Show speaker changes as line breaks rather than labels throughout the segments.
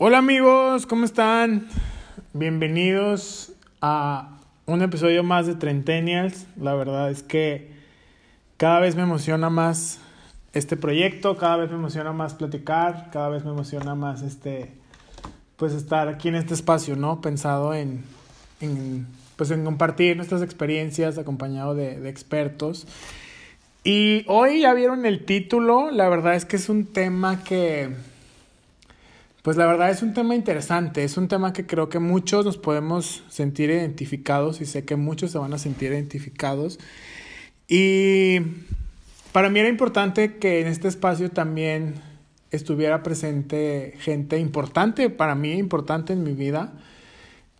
Hola amigos, ¿cómo están? Bienvenidos a un episodio más de Trentennials. La verdad es que cada vez me emociona más este proyecto, cada vez me emociona más platicar, cada vez me emociona más este pues estar aquí en este espacio, ¿no? Pensado en, en pues en compartir nuestras experiencias acompañado de, de expertos. Y hoy ya vieron el título, la verdad es que es un tema que pues la verdad es un tema interesante, es un tema que creo que muchos nos podemos sentir identificados y sé que muchos se van a sentir identificados. Y para mí era importante que en este espacio también estuviera presente gente importante, para mí importante en mi vida,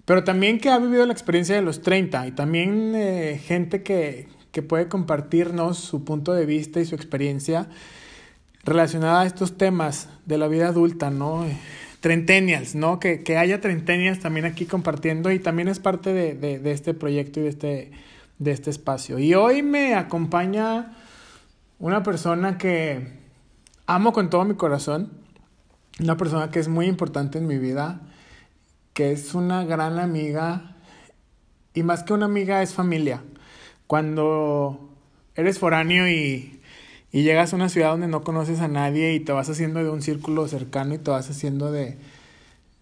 pero también que ha vivido la experiencia de los 30 y también eh, gente que, que puede compartirnos su punto de vista y su experiencia relacionada a estos temas de la vida adulta, ¿no? Trentennials, ¿no? Que, que haya trentennials también aquí compartiendo y también es parte de, de, de, este proyecto y de este, de este espacio. Y hoy me acompaña una persona que amo con todo mi corazón, una persona que es muy importante en mi vida, que es una gran amiga y más que una amiga es familia. Cuando eres foráneo y y llegas a una ciudad donde no conoces a nadie y te vas haciendo de un círculo cercano y te vas haciendo de,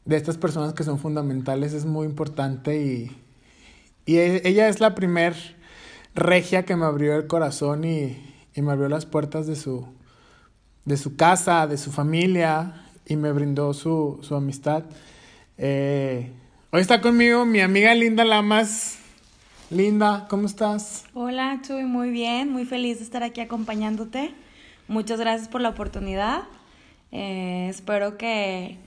de estas personas que son fundamentales, es muy importante y, y ella es la primer regia que me abrió el corazón y, y me abrió las puertas de su, de su casa, de su familia y me brindó su, su amistad. Eh, hoy está conmigo mi amiga Linda Lamas. Linda, ¿cómo estás?
Hola, Chuy, muy bien, muy feliz de estar aquí acompañándote. Muchas gracias por la oportunidad. Eh, espero que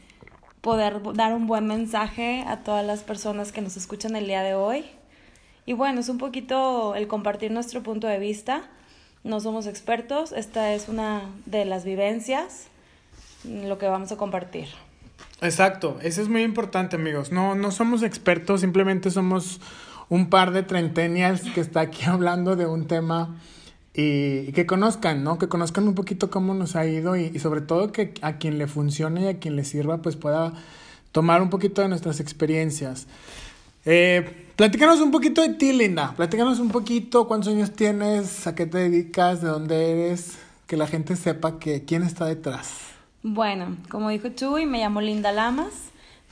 poder dar un buen mensaje a todas las personas que nos escuchan el día de hoy. Y bueno, es un poquito el compartir nuestro punto de vista. No somos expertos, esta es una de las vivencias, lo que vamos a compartir.
Exacto, eso es muy importante, amigos. No, no somos expertos, simplemente somos un par de trentennials que está aquí hablando de un tema y, que conozcan, ¿no? Que conozcan un poquito cómo nos ha ido y, y, sobre todo que a quien le funcione y a quien le sirva pues pueda tomar un poquito de nuestras experiencias. Eh, platícanos un poquito de ti, Linda. Platícanos un poquito cuántos años tienes, a qué te dedicas, de dónde eres, que la gente sepa que quién está detrás.
Bueno, como dijo Chuy, me llamo Linda Lamas,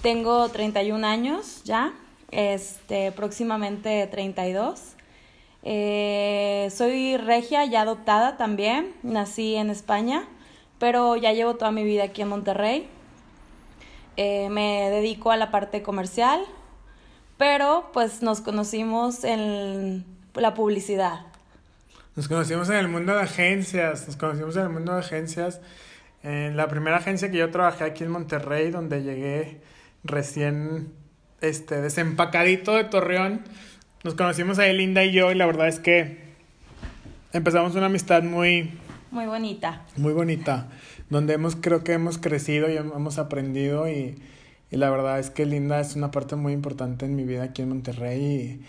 tengo 31 años ya, este, próximamente 32. Eh, soy regia, ya adoptada también, nací en España, pero ya llevo toda mi vida aquí en Monterrey. Eh, me dedico a la parte comercial, pero pues nos conocimos en la publicidad.
Nos conocimos en el mundo de agencias, nos conocimos en el mundo de agencias. En la primera agencia que yo trabajé aquí en Monterrey, donde llegué recién este, desempacadito de Torreón. Nos conocimos ahí Linda y yo y la verdad es que empezamos una amistad muy...
Muy bonita.
Muy bonita, donde hemos, creo que hemos crecido y hemos aprendido y, y la verdad es que Linda es una parte muy importante en mi vida aquí en Monterrey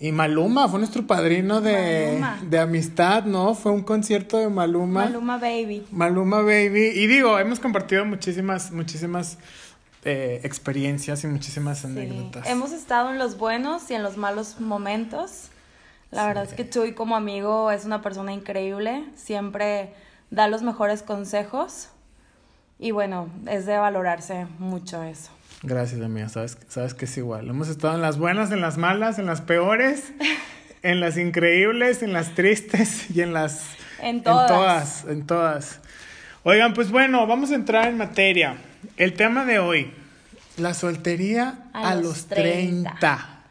y, y Maluma fue nuestro padrino de, de amistad, ¿no? Fue un concierto de Maluma.
Maluma Baby.
Maluma Baby. Y digo, hemos compartido muchísimas, muchísimas eh, experiencias y muchísimas sí. anécdotas.
Hemos estado en los buenos y en los malos momentos. La sí. verdad es que Chuy como amigo es una persona increíble, siempre da los mejores consejos y bueno, es de valorarse mucho eso.
Gracias, amiga, sabes, sabes que es igual. Hemos estado en las buenas, en las malas, en las peores, en las increíbles, en las tristes y en las...
En todas.
En todas, en todas. Oigan, pues bueno, vamos a entrar en materia. El tema de hoy, la soltería a, a los, los 30.
30.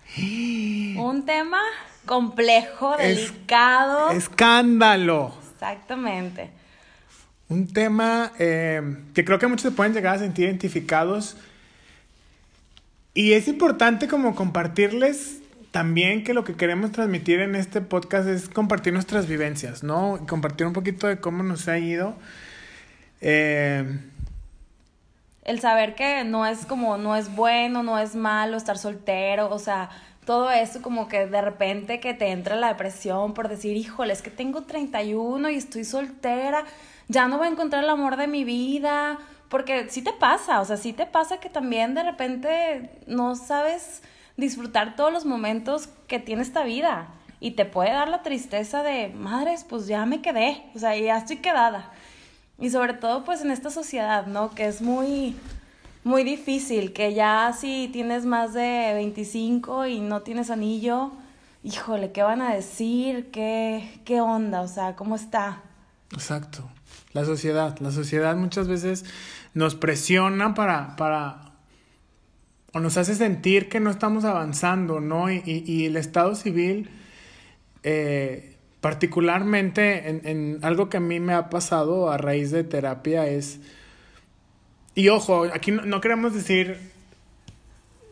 Un tema complejo, delicado.
Es, escándalo.
Exactamente.
Un tema eh, que creo que muchos se pueden llegar a sentir identificados. Y es importante como compartirles también que lo que queremos transmitir en este podcast es compartir nuestras vivencias, ¿no? Compartir un poquito de cómo nos ha ido. Eh,
el saber que no es como, no es bueno, no es malo estar soltero, o sea, todo eso como que de repente que te entra la depresión por decir, híjole, es que tengo 31 y estoy soltera, ya no voy a encontrar el amor de mi vida, porque sí te pasa, o sea, sí te pasa que también de repente no sabes disfrutar todos los momentos que tiene esta vida y te puede dar la tristeza de, madres, pues ya me quedé, o sea, ya estoy quedada. Y sobre todo pues en esta sociedad, ¿no? Que es muy, muy difícil, que ya si tienes más de 25 y no tienes anillo, híjole, ¿qué van a decir? ¿Qué, qué onda? O sea, ¿cómo está?
Exacto. La sociedad, la sociedad muchas veces nos presiona para, para, o nos hace sentir que no estamos avanzando, ¿no? Y, y, el Estado civil, eh, particularmente en, en, algo que a mí me ha pasado a raíz de terapia es, y ojo, aquí no, no queremos decir,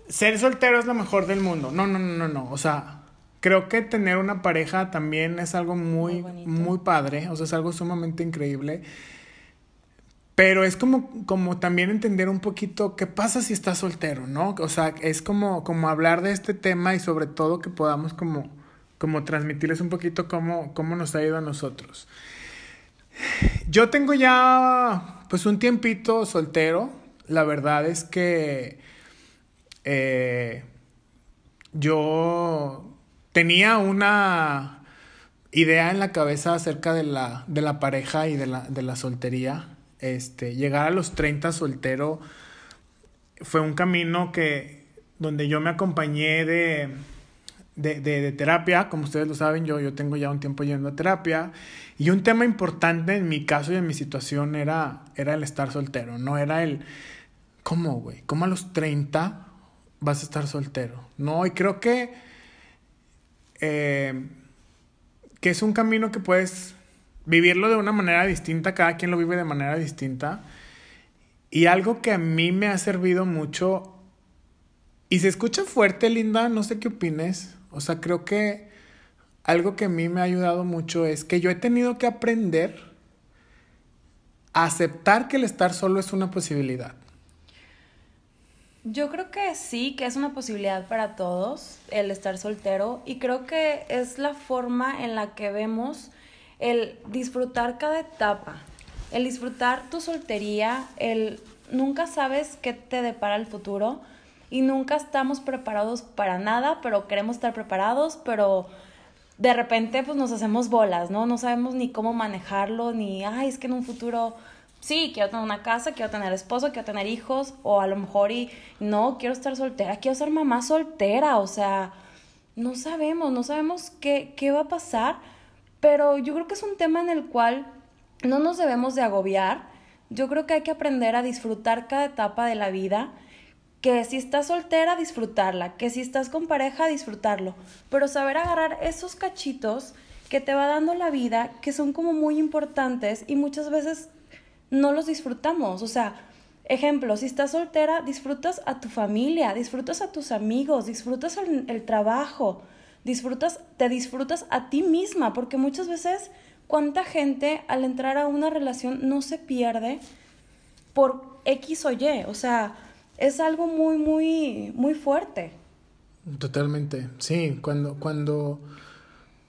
ser soltero es lo mejor del mundo, no, no, no, no, no, o sea, creo que tener una pareja también es algo muy, muy, muy, padre, o sea, es algo sumamente increíble. Pero es como, como también entender un poquito qué pasa si estás soltero, ¿no? O sea, es como, como hablar de este tema y sobre todo que podamos como, como transmitirles un poquito cómo, cómo nos ha ido a nosotros. Yo tengo ya pues un tiempito soltero. La verdad es que eh, yo tenía una idea en la cabeza acerca de la, de la pareja y de la, de la soltería. Este, llegar a los 30 soltero fue un camino que, donde yo me acompañé de, de, de, terapia, como ustedes lo saben, yo, yo tengo ya un tiempo yendo a terapia, y un tema importante en mi caso y en mi situación era, era el estar soltero, no era el, ¿cómo, güey? ¿Cómo a los 30 vas a estar soltero? No, y creo que eh, que es un camino que puedes vivirlo de una manera distinta, cada quien lo vive de manera distinta. Y algo que a mí me ha servido mucho, y se escucha fuerte, Linda, no sé qué opines, o sea, creo que algo que a mí me ha ayudado mucho es que yo he tenido que aprender a aceptar que el estar solo es una posibilidad.
Yo creo que sí, que es una posibilidad para todos el estar soltero y creo que es la forma en la que vemos el disfrutar cada etapa, el disfrutar tu soltería, el nunca sabes qué te depara el futuro y nunca estamos preparados para nada, pero queremos estar preparados, pero de repente pues nos hacemos bolas, ¿no? No sabemos ni cómo manejarlo, ni, ay, es que en un futuro sí, quiero tener una casa, quiero tener esposo, quiero tener hijos, o a lo mejor y no, quiero estar soltera, quiero ser mamá soltera, o sea, no sabemos, no sabemos qué, qué va a pasar, pero yo creo que es un tema en el cual no nos debemos de agobiar, yo creo que hay que aprender a disfrutar cada etapa de la vida, que si estás soltera, disfrutarla, que si estás con pareja, disfrutarlo, pero saber agarrar esos cachitos que te va dando la vida, que son como muy importantes y muchas veces no los disfrutamos. O sea, ejemplo, si estás soltera, disfrutas a tu familia, disfrutas a tus amigos, disfrutas el, trabajo, disfrutas, te disfrutas a ti misma, porque muchas veces cuánta gente al entrar a una relación no se pierde por X o Y, o sea, es algo muy, muy, muy fuerte.
Totalmente, sí, cuando, cuando,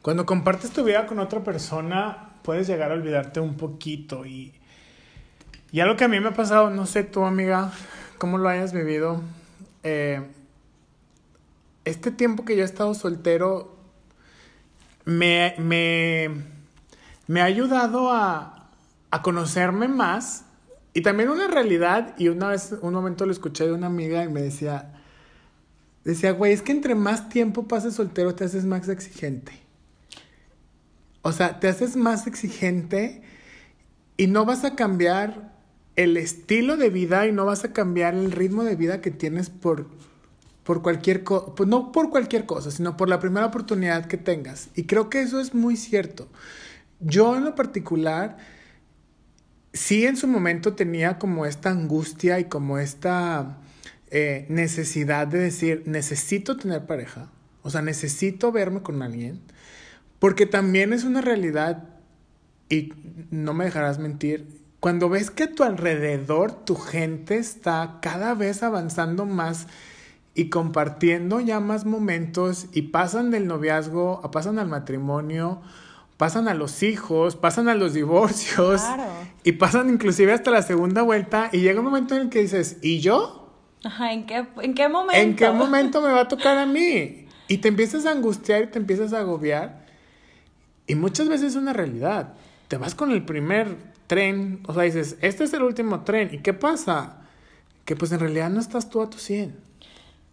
cuando compartes tu vida con otra persona, puedes llegar a olvidarte un poquito y, y algo que a mí me ha pasado, no sé tú amiga, cómo lo hayas vivido, eh, este tiempo que yo he estado soltero me, me, me ha ayudado a, a conocerme más y también una realidad, y una vez, un momento lo escuché de una amiga y me decía, decía, güey, es que entre más tiempo pases soltero te haces más exigente. O sea, te haces más exigente y no vas a cambiar el estilo de vida y no vas a cambiar el ritmo de vida que tienes por, por cualquier cosa, pues no por cualquier cosa, sino por la primera oportunidad que tengas. Y creo que eso es muy cierto. Yo en lo particular, sí en su momento tenía como esta angustia y como esta eh, necesidad de decir, necesito tener pareja, o sea, necesito verme con alguien, porque también es una realidad, y no me dejarás mentir, cuando ves que a tu alrededor tu gente está cada vez avanzando más y compartiendo ya más momentos y pasan del noviazgo, pasan al matrimonio, pasan a los hijos, pasan a los divorcios
Claro.
y pasan inclusive hasta la segunda vuelta y llega un momento en el que dices, ¿y yo?
Ajá, ¿en qué, ¿en qué momento?
¿En qué momento me va a tocar a mí? Y te empiezas a angustiar y te empiezas a agobiar. Y muchas veces es una realidad. Te vas con el primer tren, o sea, dices, este es el último tren. ¿Y qué pasa? Que pues en realidad no estás tú a tu 100.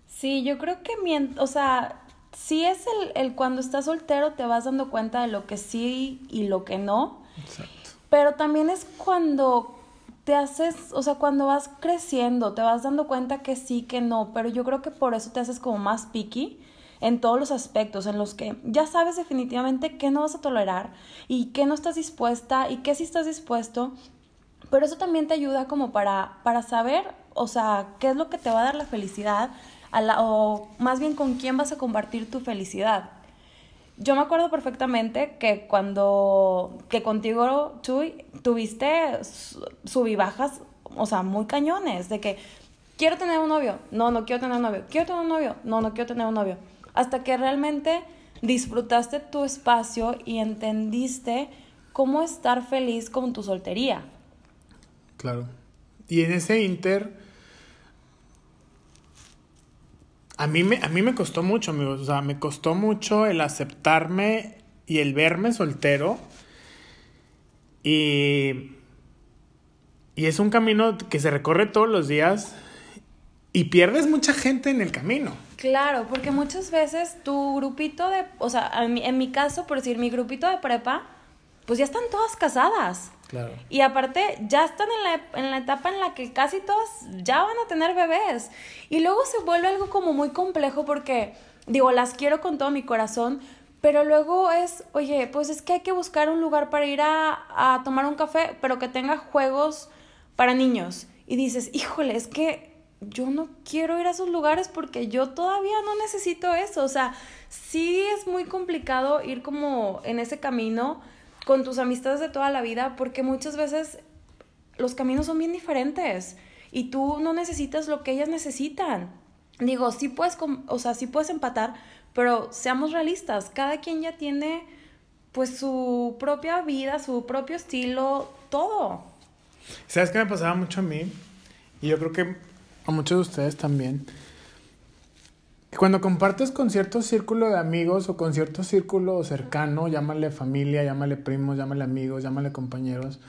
Sí, yo creo que, o sea, sí es el, el cuando estás soltero te vas dando cuenta de lo que sí y lo que no,
Exacto.
pero también es cuando te haces, o sea, cuando vas creciendo, te vas dando cuenta que sí, que no, pero yo creo que por eso te haces como más picky en todos los aspectos en los que ya sabes definitivamente qué no vas a tolerar y qué no estás dispuesta y qué sí estás dispuesto, pero eso también te ayuda como para, para saber, o sea, qué es lo que te va a dar la felicidad, a o más bien con quién vas a compartir tu felicidad. Yo me acuerdo perfectamente que cuando, que contigo, tuviste su- subibajas, o sea, muy cañones, de que quiero tener un novio, no, no quiero tener un novio, quiero tener un novio, no, no quiero tener un novio. Hasta que realmente disfrutaste tu espacio y entendiste cómo estar feliz con tu soltería.
Claro. Y en ese inter, a mí me, a mí me costó mucho, amigos. O sea, me costó mucho el aceptarme y el verme soltero. Y, y es un camino que se recorre todos los días y pierdes mucha gente en el camino.
Claro, porque muchas veces tu grupito de, o sea, en mi, en mi caso, por decir, mi grupito de prepa, pues ya están todas casadas.
Claro.
Y aparte, ya están en la, en la etapa en la que casi todas ya van a tener bebés. Y luego se vuelve algo como muy complejo porque, digo, las quiero con todo mi corazón, pero luego es, oye, pues es que hay que buscar un lugar para ir a, a tomar un café, pero que tenga juegos para niños. Y dices, híjole, es que yo no quiero ir a esos lugares porque yo todavía no necesito eso. O sea, sí es muy complicado ir como en ese camino con tus amistades de toda la vida porque muchas veces los caminos son bien diferentes y tú no necesitas lo que ellas necesitan. Digo, sí puedes, o sea, sí puedes empatar, pero seamos realistas, cada quien ya tiene pues su propia vida, su propio estilo, todo.
¿Sabes qué me pasaba mucho a mí? Y yo creo que a muchos de ustedes también. Cuando compartes con cierto círculo de amigos o con cierto círculo cercano, llámale familia, llámale primos, llámale amigos, llámale compañeros,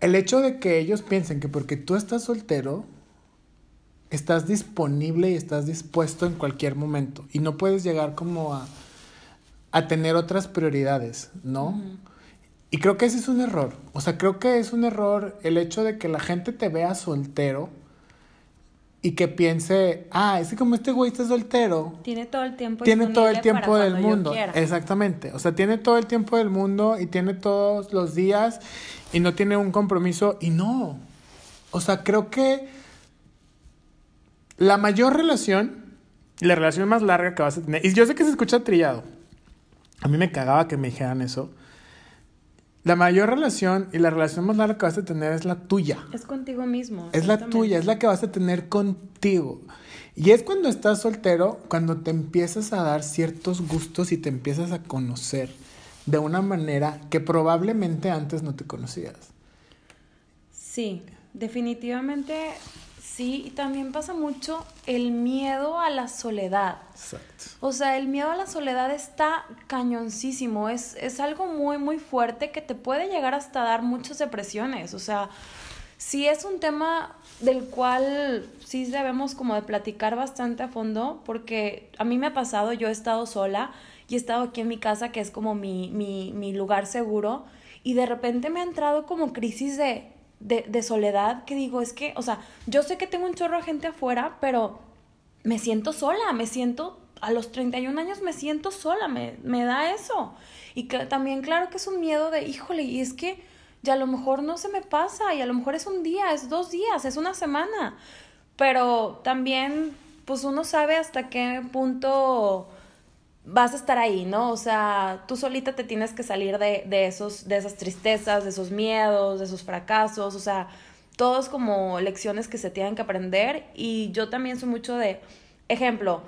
el hecho de que ellos piensen que porque tú estás soltero, estás disponible y estás dispuesto en cualquier momento y no puedes llegar como a, a tener otras prioridades, ¿no? Y creo que ese es un error. O sea, creo que es un error el hecho de que la gente te vea soltero y que piense, ah, es que como este güey está soltero,
Tiene todo el tiempo
tiene todo el tiempo del mundo. Exactamente. O sea, tiene todo el tiempo del mundo y tiene todos los días y no tiene un compromiso. Y no. O sea, creo que la mayor relación, la relación más larga que vas a tener, y yo sé que se escucha trillado. A mí me cagaba que me dijeran eso. La mayor relación y la relación más larga que vas a tener es la tuya.
Es contigo mismo.
Es la tuya, es la que vas a tener contigo. Y es cuando estás soltero, cuando te empiezas a dar ciertos gustos y te empiezas a conocer de una manera que probablemente antes no te conocías.
Sí, definitivamente sí. Y también pasa mucho el miedo a la soledad.
Exacto.
O sea, el miedo a la soledad está cañoncísimo. Es, es algo muy, muy fuerte que te puede llegar hasta dar muchas depresiones. O sea, sí es un tema del cual sí debemos como de platicar bastante a fondo, porque a mí me ha pasado, yo he estado sola y he estado aquí en mi casa, que es como mi, mi, mi lugar seguro, y de repente me ha entrado como crisis de, de, soledad, que digo, es que, o sea, yo sé que tengo un chorro de gente afuera, pero me siento sola, me siento, a los 31 años me siento sola, me, me da eso. Y que, también claro que es un miedo de, híjole, y es que ya a lo mejor no se me pasa, y a lo mejor es un día, es dos días, es una semana. Pero también, pues uno sabe hasta qué punto vas a estar ahí, ¿no? O sea, tú solita te tienes que salir de, de, esos, de esas tristezas, de esos miedos, de esos fracasos, o sea, todos como lecciones que se tienen que aprender y yo también soy mucho de, ejemplo,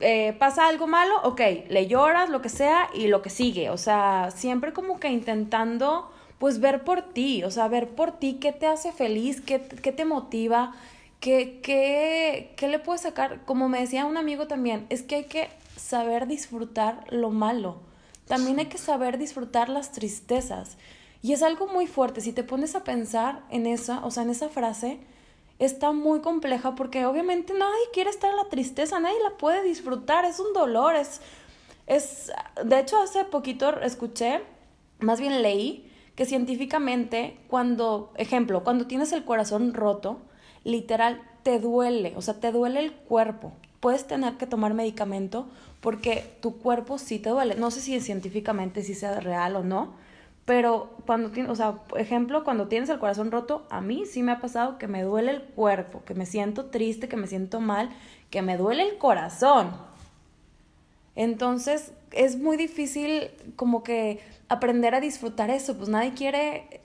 eh, pasa algo malo, ok, le lloras, lo que sea, y lo que sigue. O sea, siempre como que intentando, pues, ver por ti, o sea, ver por ti qué te hace feliz, qué, qué te motiva, qué, qué, qué le puedes sacar. Como me decía un amigo también, es que hay que saber disfrutar lo malo. También hay que saber disfrutar las tristezas. Y es algo muy fuerte. Si te pones a pensar en esa, o sea, en esa frase, está muy compleja porque obviamente nadie quiere estar en la tristeza, nadie la puede disfrutar, es un dolor, es, es, de hecho hace poquito escuché, más bien leí, que científicamente cuando, ejemplo, cuando tienes el corazón roto, literal, te duele, o sea, te duele el cuerpo, puedes tener que tomar medicamento porque tu cuerpo sí te duele, no sé si científicamente si sea real o no, pero cuando tienes, o sea, ejemplo, cuando tienes el corazón roto, a mí sí me ha pasado que me duele el cuerpo, que me siento triste, que me siento mal, que me duele el corazón. Entonces, es muy difícil como que aprender a disfrutar eso, pues nadie quiere,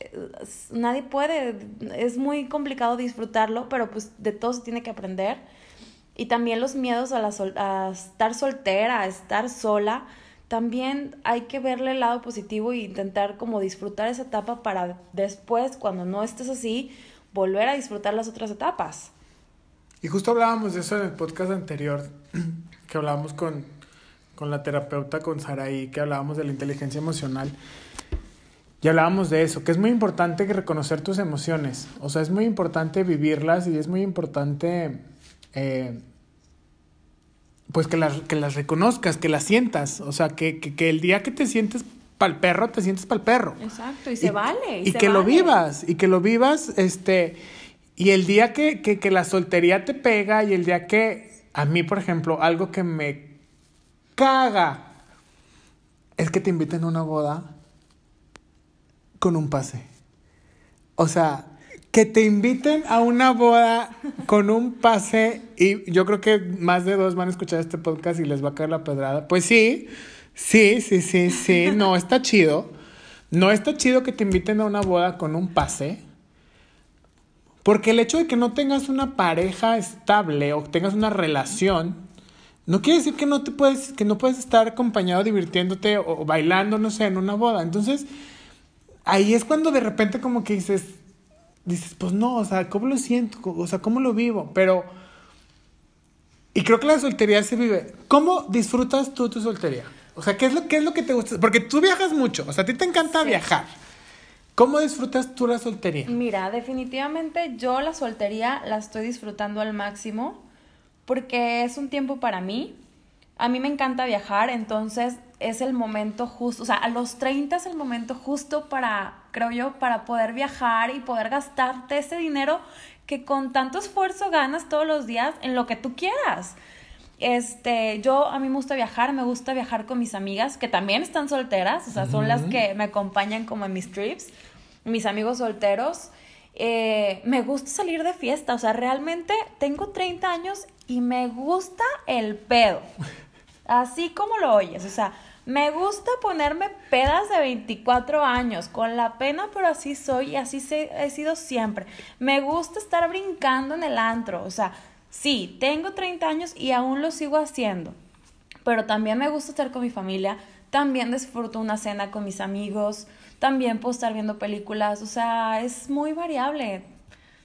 nadie puede, es muy complicado disfrutarlo, pero pues de todo se tiene que aprender. Y también los miedos a, la a estar soltera, a estar sola, también hay que verle el lado positivo e intentar como disfrutar esa etapa para después, cuando no estés así, volver a disfrutar las otras etapas.
Y justo hablábamos de eso en el podcast anterior, que hablábamos con, con la terapeuta, con Saraí, que hablábamos de la inteligencia emocional. Y hablábamos de eso, que es muy importante reconocer tus emociones. O sea, es muy importante vivirlas y es muy importante eh, pues que las, que las reconozcas, que las sientas. O sea, que, que, el día que te sientes el perro, te sientes el perro.
Exacto, y se vale.
Y, que lo vivas, y que lo vivas, este, y el día que, que, que la soltería te pega, y el día que, a mí, por ejemplo, algo que me caga es que te inviten a una boda con un pase. O sea, que te inviten a una boda con un pase y yo creo que más de dos van a escuchar este podcast y les va a caer la pedrada. Pues sí, sí, sí, sí, sí, no está chido. No está chido que te inviten a una boda con un pase. Porque el hecho de que no tengas una pareja estable o tengas una relación, no quiere decir que no te puedes, que no puedes estar acompañado divirtiéndote o, o bailando, no sé, en una boda. Entonces, ahí es cuando de repente como que dices, dices, pues no, o sea, ¿cómo lo siento? O sea, ¿cómo lo vivo? Pero, y creo que la soltería se vive. ¿Cómo disfrutas tú tu soltería? O sea, ¿qué es lo, qué es lo que te gusta? Porque tú viajas mucho, o sea, a ti te encanta viajar. ¿Cómo disfrutas tú la soltería?
Mira, definitivamente yo la soltería la estoy disfrutando al máximo porque es un tiempo para mí. A mí me encanta viajar, entonces es el momento justo, o sea, a los 30 es el momento justo para, creo yo, para poder viajar y poder gastarte ese dinero que con tanto esfuerzo ganas todos los días en lo que tú quieras. Este, yo a mí me gusta viajar, me gusta viajar con mis amigas que también están solteras, o sea, son las que me acompañan como en mis trips, mis amigos solteros. Eh, me gusta salir de fiesta, o sea, realmente tengo 30 años y me gusta el pedo. Así como lo oyes, o sea, me gusta ponerme pedas de 24 años, con la pena, pero así soy y así he sido siempre. Me gusta estar brincando en el antro, o sea, sí, tengo 30 años y aún lo sigo haciendo, pero también me gusta estar con mi familia, también disfruto una cena con mis amigos, también puedo estar viendo películas, o sea, es muy variable.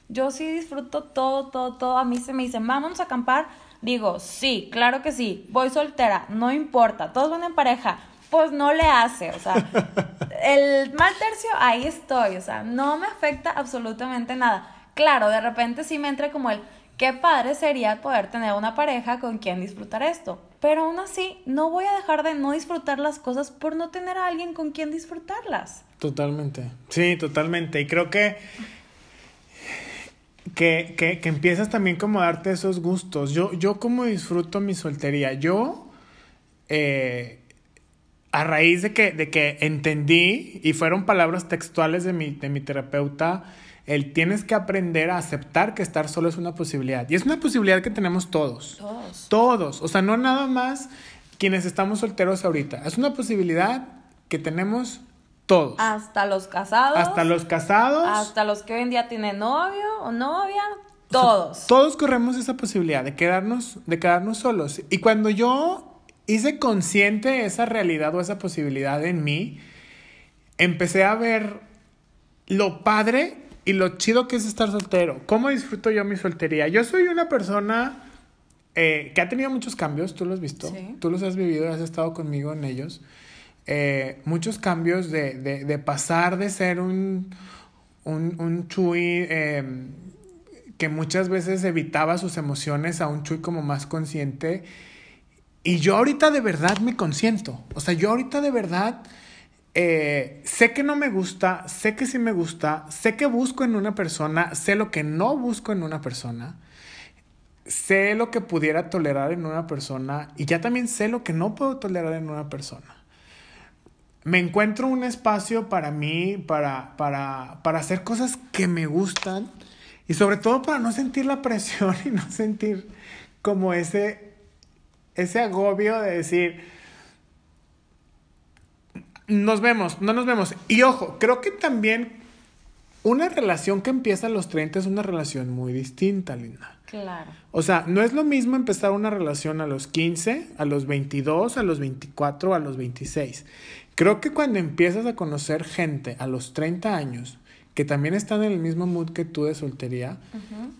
Yo sí disfruto todo, todo, todo. A mí se me dicen, vamos a acampar Digo, sí, claro que sí, voy soltera, no importa, todos van en pareja, pues no le hace, o sea, el mal tercio, ahí estoy, o sea, no me afecta absolutamente nada. Claro, de repente sí me entra como el, qué padre sería poder tener una pareja con quien disfrutar esto, pero aún así no voy a dejar de no disfrutar las cosas por no tener a alguien con quien disfrutarlas.
Totalmente, sí, totalmente, y creo que que, que, que, empiezas también como a darte esos gustos. Yo, yo como disfruto mi soltería. Yo, eh, a raíz de que, de que entendí, y fueron palabras textuales de mi, de mi terapeuta, el tienes que aprender a aceptar que estar solo es una posibilidad. Y es una posibilidad que tenemos todos.
Todos.
Todos. O sea, no nada más quienes estamos solteros ahorita. Es una posibilidad que tenemos todos.
Hasta los casados.
Hasta los casados.
Hasta los que hoy en día tienen novio o novia. Todos.
todos corremos esa posibilidad de quedarnos, de quedarnos solos. Y cuando yo hice consciente esa realidad o esa posibilidad en mí, empecé a ver lo padre y lo chido que es estar soltero. ¿Cómo disfruto yo mi soltería? Yo soy una persona eh, que ha tenido muchos cambios, tú los has visto,
Sí.
tú los has vivido, has estado conmigo en ellos. Eh, muchos cambios de, de, pasar de ser un, un, un Chuy eh, que muchas veces evitaba sus emociones a un Chuy como más consciente. Y yo ahorita de verdad me consiento. O sea, yo ahorita de verdad eh, sé que no me gusta, sé que sí me gusta, sé que busco en una persona, sé lo que no busco en una persona, sé lo que pudiera tolerar en una persona y ya también sé lo que no puedo tolerar en una persona. Me encuentro un espacio para mí, para, para, para hacer cosas que me gustan y sobre todo para no sentir la presión y no sentir como ese, ese agobio de decir, nos vemos, no nos vemos. Y ojo, creo que también una relación que empieza a los 30 es una relación muy distinta, Linda.
Claro.
O sea, no es lo mismo empezar una relación a los 15, a los 22, a los 24, a los 26. Creo que cuando empiezas a conocer gente a los 30 años, que también están en el mismo mood que tú de soltería,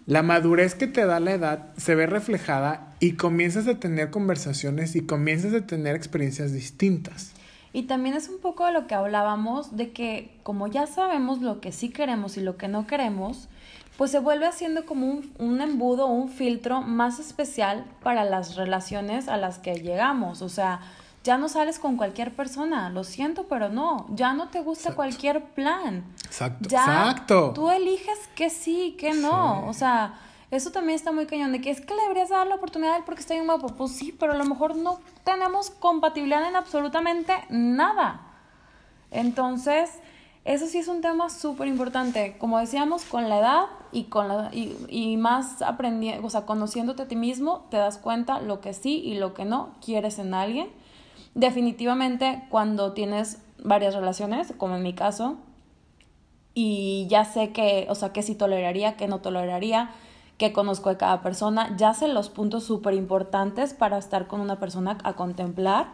la madurez que te da la edad se ve reflejada y comienzas a tener conversaciones y comienzas a tener experiencias distintas.
Y también es un poco de lo que hablábamos, de que como ya sabemos lo que sí queremos y lo que no queremos, pues se vuelve haciendo como un, un embudo, un filtro más especial para las relaciones a las que llegamos. O sea, ya no sales con cualquier persona, lo siento, pero no, ya no te gusta
Exacto.
cualquier plan.
Exacto.
Ya
Exacto.
tú eliges que sí, que no.
Sí.
O sea, eso también está muy cañón, de que es que le deberías dar la oportunidad a porque está bien guapo. Pues sí, pero a lo mejor no tenemos compatibilidad en absolutamente nada. Entonces, eso sí es un tema súper importante. Como decíamos, con la edad y, con la, y, y más aprendiendo, o sea, conociéndote a ti mismo, te das cuenta lo que sí y lo que no quieres en alguien. Definitivamente, cuando tienes varias relaciones, como en mi caso, y ya sé que, o sea, que sí toleraría, que no toleraría, que conozco de cada persona, ya sé los puntos súper importantes para estar con una persona a contemplar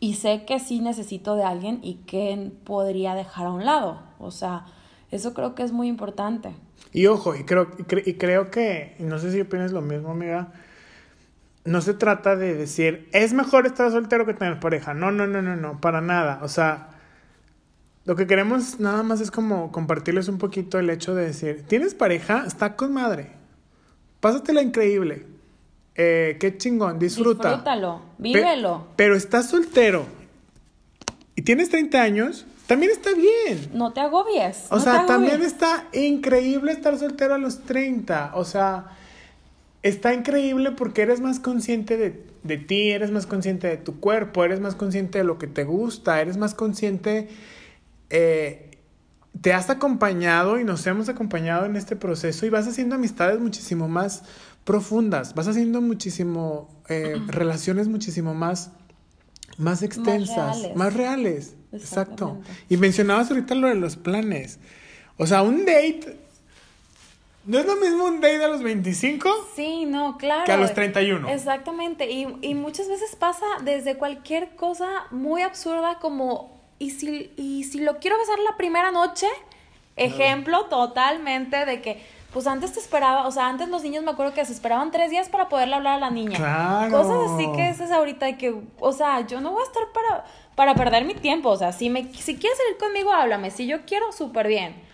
y sé que sí necesito de alguien y que podría dejar a un lado. O sea, eso creo que es muy importante.
Y ojo, y creo, y, y creo que, no sé si opinas lo mismo, amiga, no se trata de decir, es mejor estar soltero que tener pareja. No, no, no, no, no, para nada. O sea, lo que queremos nada más es como compartirles un poquito el hecho de decir, tienes pareja, está con madre, pásatela increíble, eh, qué chingón, disfruta.
Disfrútalo,
Pe-
vívelo.
pero estás soltero y tienes 30 años, también está bien.
No te agobies.
O
no
sea, también está increíble estar soltero a los 30. O sea, está increíble porque eres más consciente de, de ti, eres más consciente de tu cuerpo, eres más consciente de lo que te gusta, eres más consciente. eh, te has acompañado y nos hemos acompañado en este proceso y vas haciendo amistades muchísimo más profundas, vas haciendo muchísimo, eh, relaciones muchísimo más, más extensas,
reales.
más reales. Exacto. Y mencionabas ahorita lo de los planes. O sea, un date. ¿No es lo mismo un date a los 25?
Sí, no, claro.
Que a los 31.
Exactamente. Y, y muchas veces pasa desde cualquier cosa muy absurda como, ¿y si, y si lo quiero besar la primera noche? Ejemplo totalmente de que, pues antes te esperaba, o sea, antes los niños me acuerdo que se esperaban tres días para poderle hablar a la niña.
Claro.
Cosas así que es ahorita de que, o sea, yo no voy a estar para, para perder mi tiempo. O sea, si, me, si quieres salir conmigo, háblame. Si yo quiero, súper bien.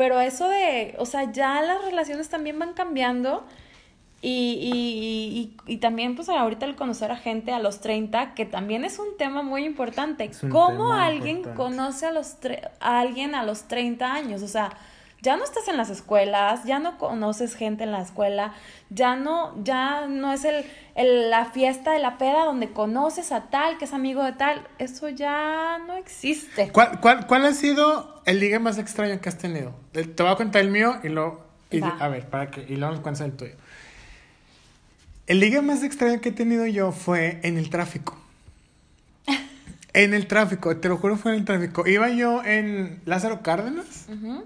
Pero eso de, o sea, ya las relaciones también van cambiando y, y, y, y también pues ahorita el conocer a gente a los 30, que también es un tema muy importante. ¿Cómo alguien
importante.
conoce a, los tre- a alguien a los 30 años? O sea, ya no estás en las escuelas, ya no conoces gente en la escuela, ya no, ya no es el, el- la fiesta de la peda donde conoces a tal que es amigo de tal. Eso ya no existe.
¿Cuál, cuál, cuál ha sido el ligue más extraño que has tenido? Eh, Te voy a contar el mío y luego. y- a ver, para que. Y luego nos cuentas el tuyo. El ligue más extraño que he tenido yo fue en el tráfico. En el tráfico, te lo juro, fue en el tráfico. Iba yo en Lázaro Cárdenas.
Ujú.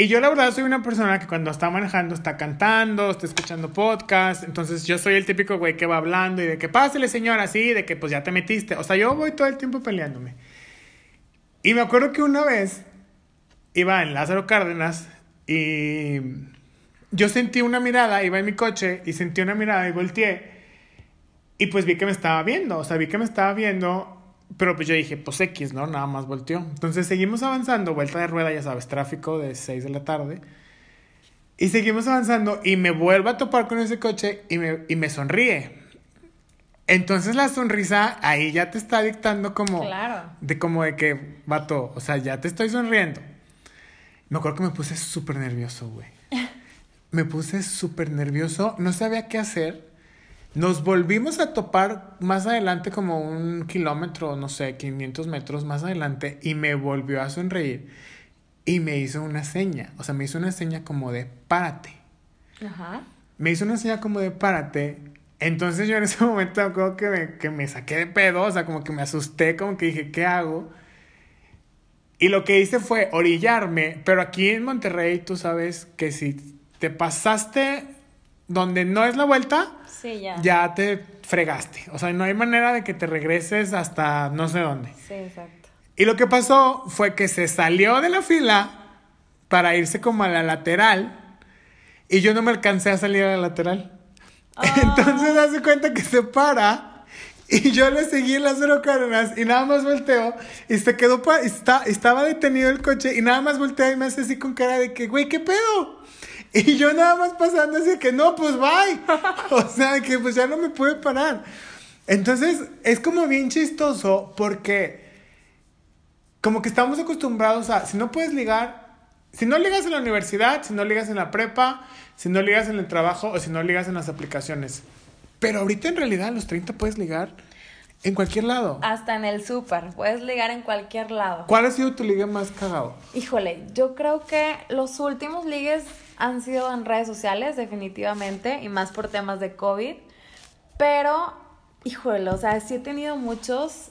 Y yo la verdad soy una persona que cuando está manejando está cantando, está escuchando podcast, entonces yo soy el típico güey que va hablando y de que pásele señora, así, de que pues ya te metiste. O sea, yo voy todo el tiempo peleándome. Y me acuerdo que una vez iba en Lázaro Cárdenas y yo sentí una mirada, iba en mi coche y sentí una mirada y volteé y pues vi que me estaba viendo, o sea, vi que me estaba viendo pero pues yo dije, pues X, ¿no? Nada más volteó. Entonces seguimos avanzando, vuelta de rueda, ya sabes, tráfico de 6 de la tarde. Y seguimos avanzando y me vuelvo a topar con ese coche y me, y me sonríe. Entonces la sonrisa ahí ya te está dictando como...
Claro.
De como de que, vato, o sea, ya te estoy sonriendo. Me acuerdo que me puse súper nervioso, güey. Me puse súper nervioso, no sabía qué hacer. Nos volvimos a topar más adelante, como un kilómetro, no sé, 500 metros más adelante, y me volvió a sonreír y me hizo una seña. O sea, me hizo una seña como de párate.
Ajá.
Me hizo una seña como de párate. Entonces yo en ese momento como que me, que me saqué de pedo, o sea, como que me asusté, como que dije, ¿qué hago? Y lo que hice fue orillarme, pero aquí en Monterrey tú sabes que si te pasaste donde no es la vuelta,
Sí, ya.
ya te fregaste. O sea, no hay manera de que te regreses hasta no sé dónde.
Sí, exacto.
Y lo que pasó fue que se salió de la fila para irse como a la lateral y yo no me alcancé a salir a la lateral. Entonces hace cuenta que se para y yo le seguí en las cero Cárdenas y nada más volteo y se quedó, pa- está, estaba detenido el coche y nada más voltea y me hace así con cara de que, güey, ¿qué pedo? Y yo nada más pasando así que no, pues bye. O sea, que pues ya no me pude parar. Entonces es como bien chistoso porque como que estamos acostumbrados a, si no puedes ligar, si no ligas en la universidad, si no ligas en la prepa, si no ligas en el trabajo o si no ligas en las aplicaciones. Pero ahorita en realidad a los 30 puedes ligar en cualquier lado.
Hasta en el súper. Puedes ligar en cualquier lado.
¿Cuál ha sido tu liga más cagado?
Híjole, yo creo que los últimos ligues han sido en redes sociales, definitivamente, y más por temas de COVID. Pero, híjole, o sea, sí he tenido muchos,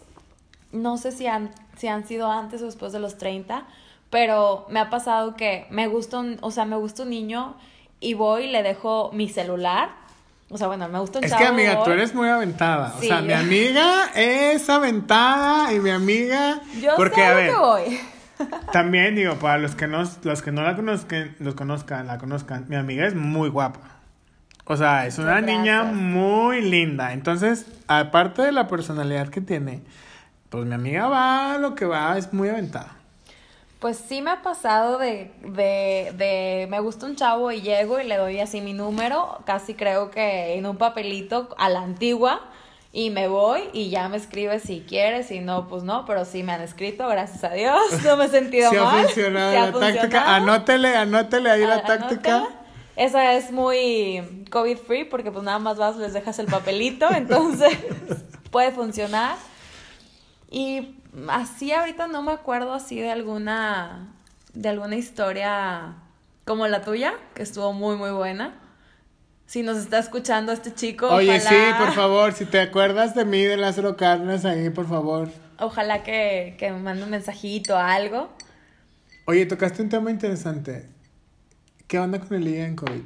no sé si han, si han sido antes o después de los 30, pero me ha pasado que me gusta un, o sea, me gusta un niño y voy y le dejo mi celular. O sea, bueno, me gusta un
Es
chavo,
que amiga, tú eres muy aventada. O
Sí,
sea, mi amiga es aventada y mi amiga...
Yo
porque,
sé
a
a
ver,
que voy.
También digo, para los que no, los que no la conozcan, los conozcan, la conozcan, mi amiga es muy guapa. O sea, es una niña muy linda. Entonces, aparte de la personalidad que tiene, pues mi amiga va a lo que va, es muy aventada.
Pues sí me ha pasado de, de, de, me gusta un chavo y llego y le doy así mi número, casi creo que en un papelito a la antigua, y me voy y ya me escribe si quieres, si no, pues no, pero sí me han escrito, gracias a Dios, no me he sentido
ha
mal.
funcionado
sí ha
la táctica,
funcionado.
anótele, anótele ahí la táctica.
Esa es muy COVID free porque pues nada más vas, les dejas el papelito, entonces puede funcionar. Y así ahorita no me acuerdo así de alguna de alguna historia como la tuya, que estuvo muy muy buena. Si nos está escuchando este chico,
Oye,
ojalá,
sí, por favor, si te acuerdas de mí, de Lázaro Carnes, ahí, por favor.
ojalá que, que me mande un mensajito o algo.
Oye, tocaste un tema interesante. ¿Qué onda con el liga en COVID?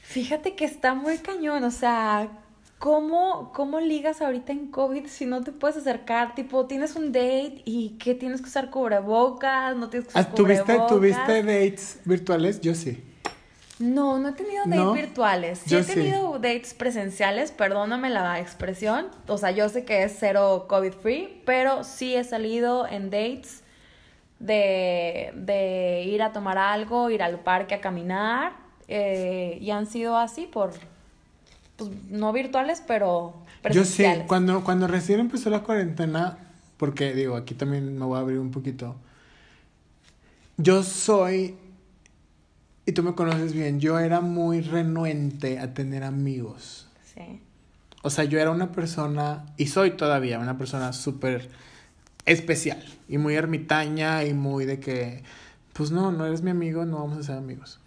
Fíjate que está muy cañón, o sea, ¿cómo, ¿cómo ligas ahorita en COVID si no te puedes acercar? Tipo, tienes un date y que tienes que usar cubrebocas, no tienes que usar
Ah, ¿Tuviste,
cubrebocas.
¿Tuviste dates virtuales? Yo sí.
No, no he tenido dates
¿No?
virtuales. Sí he
sí.
tenido dates presenciales, perdóname la expresión. O sea, yo sé que es cero COVID free, pero sí he salido en dates de, de ir a tomar algo, ir al parque a caminar. eh, y han sido así por, pues no virtuales, pero
Yo sí,
presenciales.
cuando, cuando recién empezó la cuarentena, porque digo, aquí también me voy a abrir un poquito. Yo soy, y tú me conoces bien, yo era muy renuente a tener amigos.
Sí.
O sea, yo era una persona, y soy todavía una persona súper especial, y muy ermitaña, y muy de que, pues no, no eres mi amigo, no vamos a ser amigos.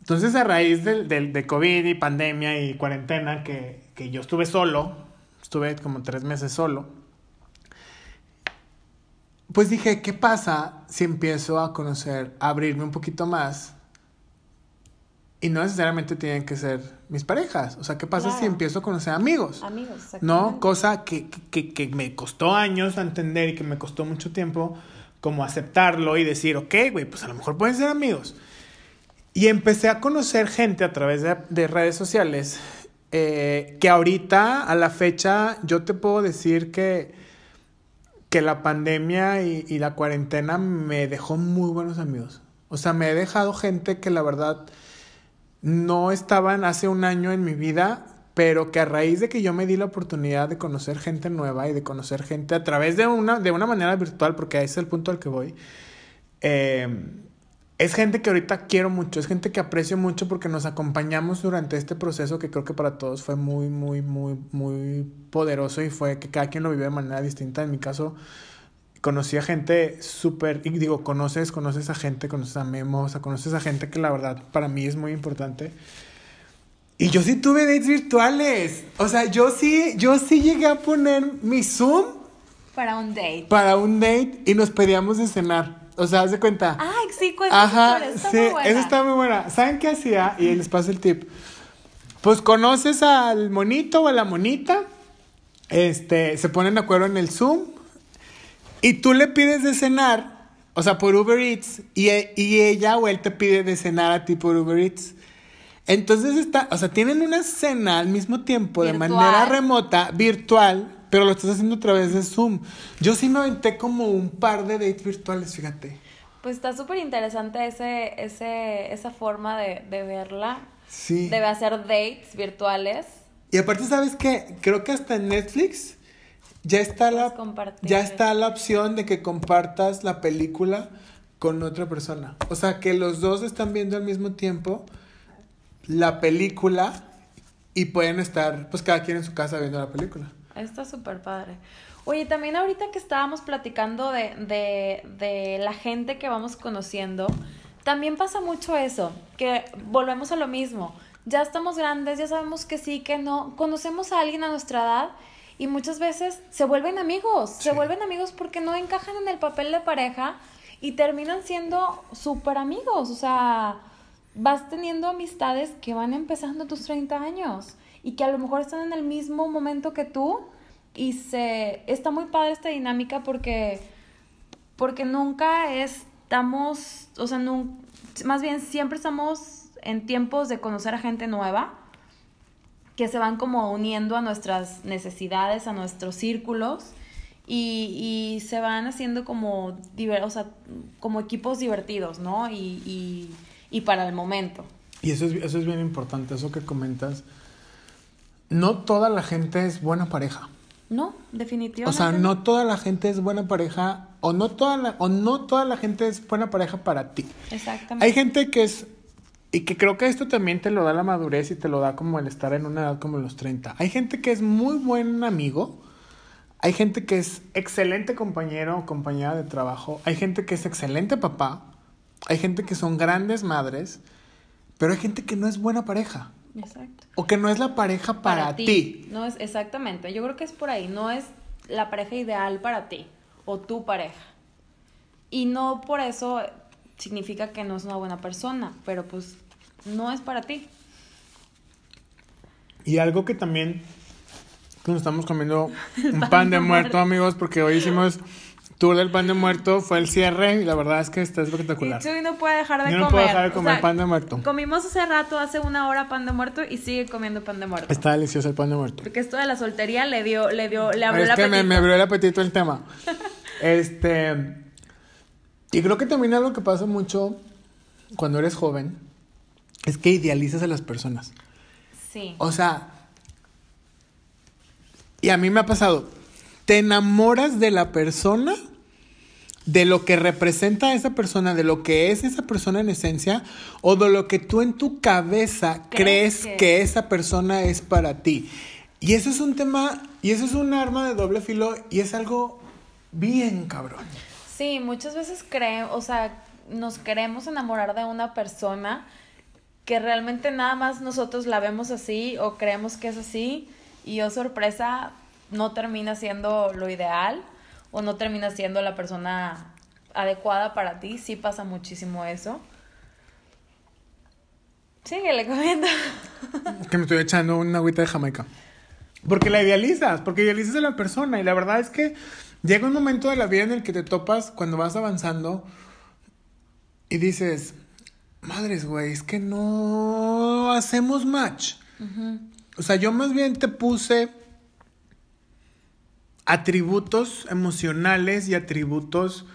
Entonces, a raíz del, del, de COVID y pandemia y cuarentena, que, que yo estuve solo, estuve como tres meses solo, pues dije, ¿qué pasa si empiezo a conocer, a abrirme un poquito más? Y no necesariamente tienen que ser mis parejas. O sea, ¿qué pasa si empiezo a conocer amigos?
Amigos.
¿No? Cosa que, que, que me costó años entender y que me costó mucho tiempo como aceptarlo y decir, ok, güey, pues a lo mejor pueden ser amigos. Y empecé a conocer gente a través de, de redes sociales eh, que ahorita, a la fecha, yo te puedo decir que, que la pandemia y, la cuarentena me dejó muy buenos amigos. O sea, me he dejado gente que la verdad no estaban hace un año en mi vida, pero que a raíz de que yo me di la oportunidad de conocer gente nueva y de conocer gente a través de una, de una manera virtual, porque ese es el punto al que voy, eh, es gente que ahorita quiero mucho, es gente que aprecio mucho porque nos acompañamos durante este proceso que creo que para todos fue muy, muy, muy, muy poderoso y fue que cada quien lo vivió de manera distinta. En mi caso, conocí a gente súper, y digo, conoces, conoces a gente, conoces a Memo, o sea, conoces a gente que la verdad para mí es muy importante. Y yo sí tuve dates virtuales. O sea, yo sí, yo sí llegué a poner mi Zoom
Para un date.
para un date y nos pedíamos de cenar. O sea, haz de cuenta.
Ay,
Ajá,
esa historia, está
sí,
muy buena.
esa está muy buena. ¿Saben qué hacía? Y les paso el tip. Pues conoces al monito o a la monita, este, se ponen de acuerdo en el Zoom y tú le pides de cenar, o sea, por Uber Eats, y, e- y ella o él te pide de cenar a ti por Uber Eats. Entonces está, o sea, tienen una cena al mismo tiempo de manera remota, virtual, pero lo estás haciendo a través de Zoom. Yo sí me aventé como un par de dates virtuales, fíjate.
Pues está súper interesante ese, ese, esa forma de, de verla.
Sí.
De hacer dates virtuales.
Y aparte, ¿sabes qué? Creo que hasta en Netflix ya está la ya está la opción de que compartas la película con otra persona. O sea, que los dos están viendo al mismo tiempo la película y pueden estar, pues cada quien en su casa viendo la película.
Está súper padre. Oye, también ahorita que estábamos platicando de, de, de la gente que vamos conociendo, también pasa mucho eso, que volvemos a lo mismo. Ya estamos grandes, ya sabemos que sí, que no. Conocemos a alguien a nuestra edad y muchas veces se vuelven amigos. Se vuelven amigos porque no encajan en el papel de pareja y terminan siendo súper amigos. O sea, vas teniendo amistades que van empezando a tus 30 años y que a lo mejor están en el mismo momento que tú y se está muy padre esta dinámica porque porque nunca estamos, o sea, nun- más bien siempre estamos en tiempos de conocer a gente nueva que se van como uniendo a nuestras necesidades, a nuestros círculos y, y se van haciendo como, o sea, como equipos divertidos, ¿no? Y, y, y para el momento.
Y eso es, eso es bien importante, eso que comentas. No toda la gente es buena pareja.
No, definitivamente.
O sea, no toda la gente es buena pareja o no toda la, o no toda la gente es buena pareja para ti.
Exactamente.
Hay gente que es y que creo que esto también te lo da la madurez y te lo da como el estar en una edad como los 30. Hay gente que es muy buen amigo. Hay gente que es excelente compañero o compañera de trabajo. Hay gente que es excelente papá. Hay gente que son grandes madres. Pero hay gente que no es buena pareja.
Exacto.
O que no es la pareja para, ti.
No es exactamente. Yo creo que es por ahí. No es la pareja ideal para ti o tu pareja. Y no por eso significa que no es una buena persona, pero pues no es para ti.
Y algo que también nos estamos comiendo un pan, de muerto, amigos, porque hoy hicimos tour del pan de muerto, fue el cierre y la verdad es que está espectacular.
Y no puede dejar de
Yo no
comer.
puedo dejar de
O
comer
sea,
pan de muerto.
Comimos hace rato, hace una hora pan de muerto y sigue comiendo pan de muerto.
Está delicioso el pan de muerto.
Porque esto de la soltería le dio, le dio, le abrió
es
el
que me,
apetito.
me abrió el apetito el tema. este. Y creo que también algo que pasa mucho cuando eres joven es que idealizas a las personas.
Sí.
O sea, y a mí me ha pasado, te enamoras de la persona, de lo que representa a esa persona, de lo que es esa persona en esencia, o de lo que tú en tu cabeza crees,
Crees
que...
que-
esa persona es para ti. Y eso es un tema, y eso es un arma de doble filo, y es algo bien cabrón.
Sí, muchas veces creemos, o sea, nos queremos enamorar de una persona que realmente nada más nosotros la vemos así o creemos que es así y oh sorpresa no termina siendo lo ideal o no terminas siendo la persona adecuada para ti, sí pasa muchísimo eso. Síguele comiendo.
que me estoy echando una agüita de Jamaica. Porque la idealizas, porque idealizas a la persona y la verdad es que llega un momento de la vida en el que te topas cuando vas avanzando y dices, madres, güey, es que no hacemos match. O sea, yo más bien te puse atributos emocionales y atributos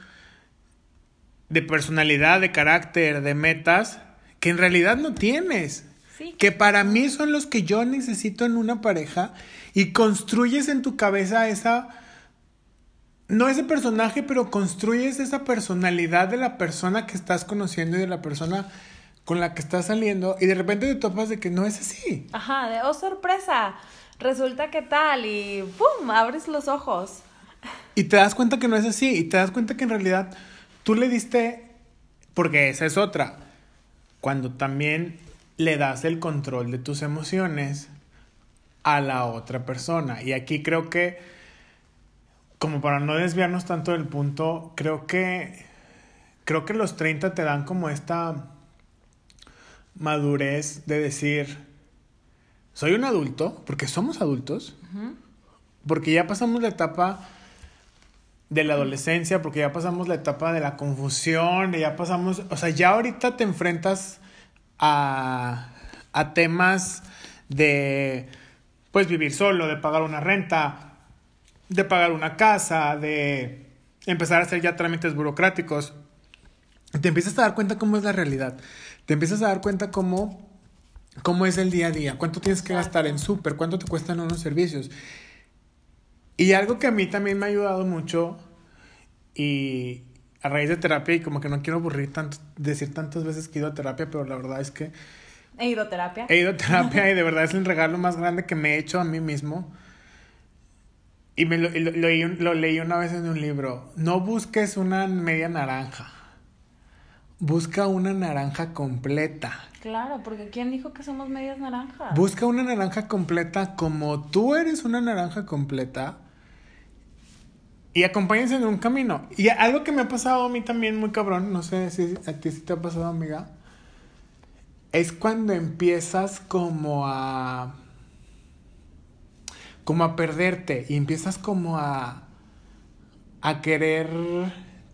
de personalidad, de carácter, de metas, que en realidad no tienes. Que para mí son los que yo necesito en una pareja y construyes en tu cabeza esa, no ese personaje, pero construyes esa personalidad de la persona que estás conociendo y de la persona con la que estás saliendo y de repente te topas de que no es así.
Ajá, de oh sorpresa, resulta que tal y ¡pum! abres los ojos.
Y te das cuenta que no es así y te das cuenta que en realidad tú le diste, porque esa es otra, cuando también le das el control de tus emociones a la otra persona. Y aquí creo que, como para no desviarnos tanto del punto, creo que, creo que los 30 te dan como esta madurez de decir, soy un adulto, porque somos adultos, porque ya pasamos la etapa de la adolescencia, porque ya pasamos la etapa de la confusión, ya pasamos, o sea, ya ahorita te enfrentas a, a temas de, pues, vivir solo, de pagar una renta, de pagar una casa, de empezar a hacer ya trámites burocráticos. Te empiezas a dar cuenta cómo es la realidad. Te empiezas a dar cuenta cómo, cómo es el día a día, cuánto tienes que gastar en súper, cuánto te cuestan unos servicios. Y algo que a mí también me ha ayudado mucho y a raíz de terapia y como que no quiero aburrir tanto, decir tantas veces que he ido a terapia, pero la verdad es que...
He ido a terapia.
He ido a terapia y de verdad es el regalo más grande que me he hecho a mí mismo. Y me lo, lo leí una vez en un libro. No busques una media naranja. Busca una naranja completa.
Claro, porque ¿quién dijo que somos medias naranjas?
Busca una naranja completa como tú eres una naranja completa y acompáñense en un camino. Y algo que me ha pasado a mí también muy cabrón, no sé si a ti sí te ha pasado, amiga, es cuando empiezas como a como a perderte y empiezas como a a querer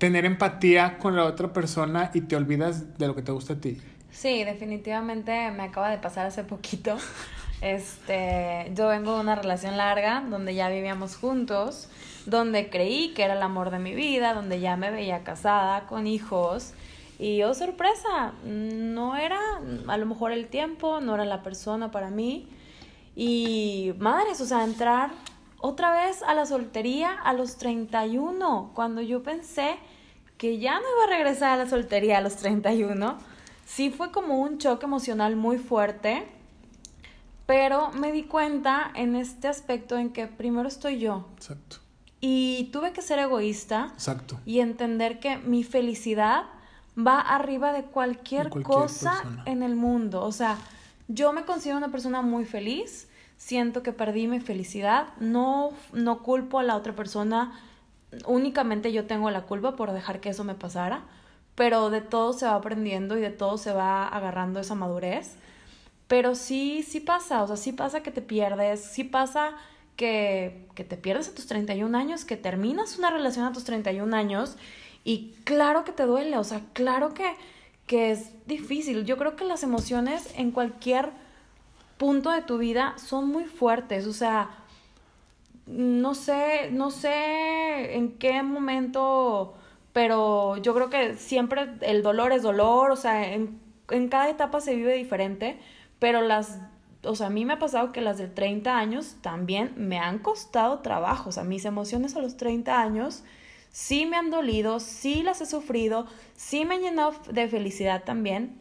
tener empatía con la otra persona y te olvidas de lo que te gusta a ti.
Sí, definitivamente me acaba de pasar hace poquito. Este, yo vengo de una relación larga donde ya vivíamos juntos donde creí que era el amor de mi vida, donde ya me veía casada, con hijos. Y oh, sorpresa, no era a lo mejor el tiempo, no era la persona para mí. Y madres, o sea, entrar otra vez a la soltería a los 31, cuando yo pensé que ya no iba a regresar a la soltería a los 31, sí fue como un choque emocional muy fuerte, pero me di cuenta en este aspecto en que primero estoy yo. Exacto. Y tuve que ser egoísta. Exacto. Y entender que mi felicidad va arriba de cualquier, cosa en el mundo. O sea, yo me considero una persona muy feliz. Siento que perdí mi felicidad. No, no culpo a la otra persona. Únicamente yo tengo la culpa por dejar que eso me pasara. Pero de todo se va aprendiendo y de todo se va agarrando esa madurez. Pero sí, sí pasa. O sea, sí pasa que te pierdes. Sí pasa que, que te pierdes a tus 31 años, que terminas una relación a tus 31 años y claro que te duele, o sea, claro que, que es difícil. Yo creo que las emociones en cualquier punto de tu vida son muy fuertes, o sea, no sé, no sé en qué momento, pero yo creo que siempre el dolor es dolor, o sea, en, en cada etapa se vive diferente, pero las o sea, a mí me ha pasado que las de 30 años también me han costado trabajo, o sea, mis emociones a los 30 años sí me han dolido, sí las he sufrido, sí me han llenado de felicidad también